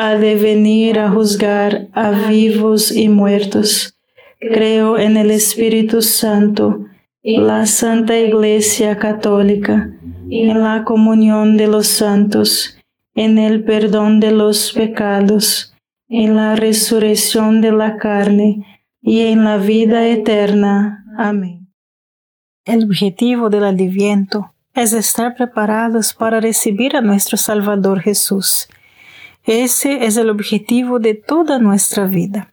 ha de venir a juzgar a vivos y muertos. Creo en el Espíritu Santo, la Santa Iglesia Católica, en la comunión de los santos, en el perdón de los pecados, en la resurrección de la carne y en la vida eterna. Amén. El objetivo del Adviento es estar preparados para recibir a nuestro Salvador Jesús ese es el objetivo de toda nuestra vida.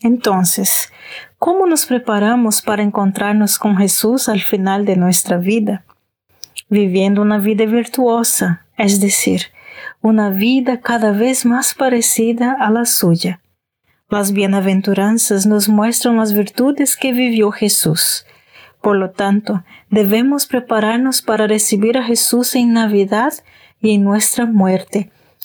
Entonces, ¿cómo nos preparamos para encontrarnos con Jesús al final de nuestra vida? Viviendo una vida virtuosa, es decir, una vida cada vez más parecida a la suya. Las bienaventuranzas nos muestran las virtudes que vivió Jesús. Por lo tanto, debemos prepararnos para recibir a Jesús en Navidad y en nuestra muerte,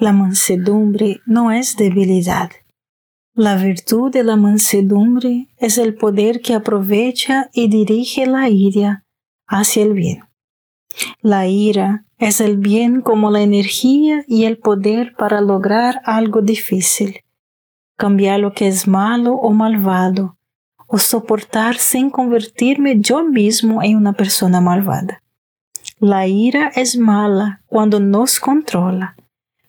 La mansedumbre no es debilidad. La virtud de la mansedumbre es el poder que aprovecha y dirige la ira hacia el bien. La ira es el bien como la energía y el poder para lograr algo difícil, cambiar lo que es malo o malvado, o soportar sin convertirme yo mismo en una persona malvada. La ira es mala cuando nos controla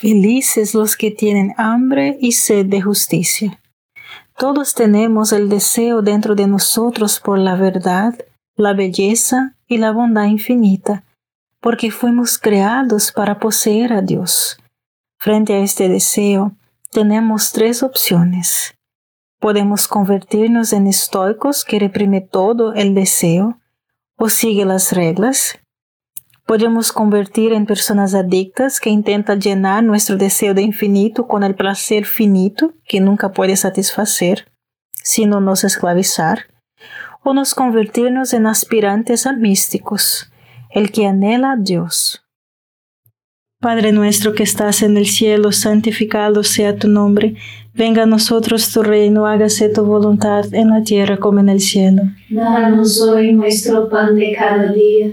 Felices los que tienen hambre y sed de justicia. Todos tenemos el deseo dentro de nosotros por la verdad, la belleza y la bondad infinita, porque fuimos creados para poseer a Dios. Frente a este deseo, tenemos tres opciones. Podemos convertirnos en estoicos que reprime todo el deseo o sigue las reglas Podemos convertir en personas adictas que intentan llenar nuestro deseo de infinito con el placer finito que nunca puede satisfacer, sino nos esclavizar, o nos convertirnos en aspirantes a místicos, el que anhela a Dios. Padre nuestro que estás en el cielo, santificado sea tu nombre, venga a nosotros tu reino, hágase tu voluntad en la tierra como en el cielo. Danos hoy nuestro pan de cada día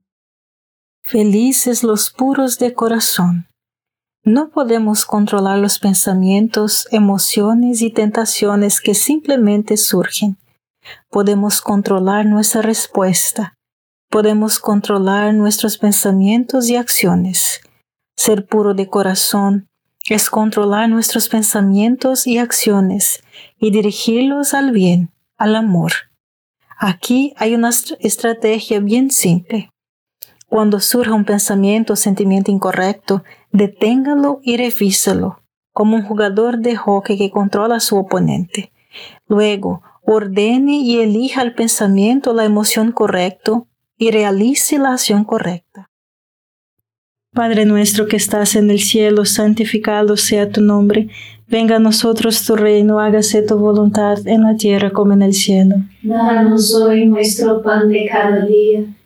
Felices los puros de corazón. No podemos controlar los pensamientos, emociones y tentaciones que simplemente surgen. Podemos controlar nuestra respuesta. Podemos controlar nuestros pensamientos y acciones. Ser puro de corazón es controlar nuestros pensamientos y acciones y dirigirlos al bien, al amor. Aquí hay una estrategia bien simple. Cuando surja un pensamiento o sentimiento incorrecto, deténgalo y revísalo, como un jugador de hockey que controla a su oponente. Luego, ordene y elija el pensamiento o la emoción correcto y realice la acción correcta. Padre nuestro que estás en el cielo, santificado sea tu nombre. Venga a nosotros tu reino, hágase tu voluntad en la tierra como en el cielo. Danos hoy nuestro pan de cada día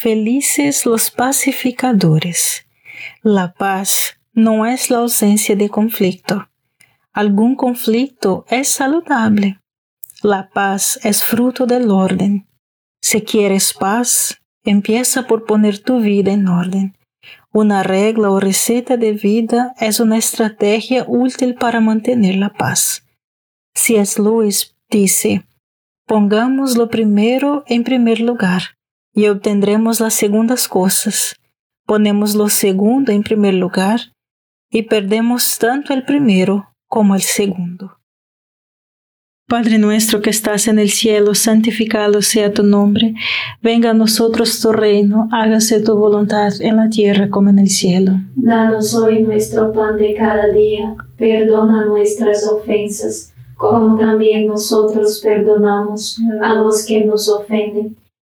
Felices los pacificadores. La paz no es la ausencia de conflicto. Algún conflicto es saludable. La paz es fruto del orden. Si quieres paz, empieza por poner tu vida en orden. Una regla o receta de vida es una estrategia útil para mantener la paz. C.S. Lewis dice, pongamos lo primero en primer lugar y obtendremos las segundas cosas. Ponemos lo segundo en primer lugar y perdemos tanto el primero como el segundo. Padre nuestro que estás en el cielo, santificado sea tu nombre, venga a nosotros tu reino, hágase tu voluntad en la tierra como en el cielo. Danos hoy nuestro pan de cada día, perdona nuestras ofensas, como también nosotros perdonamos a los que nos ofenden,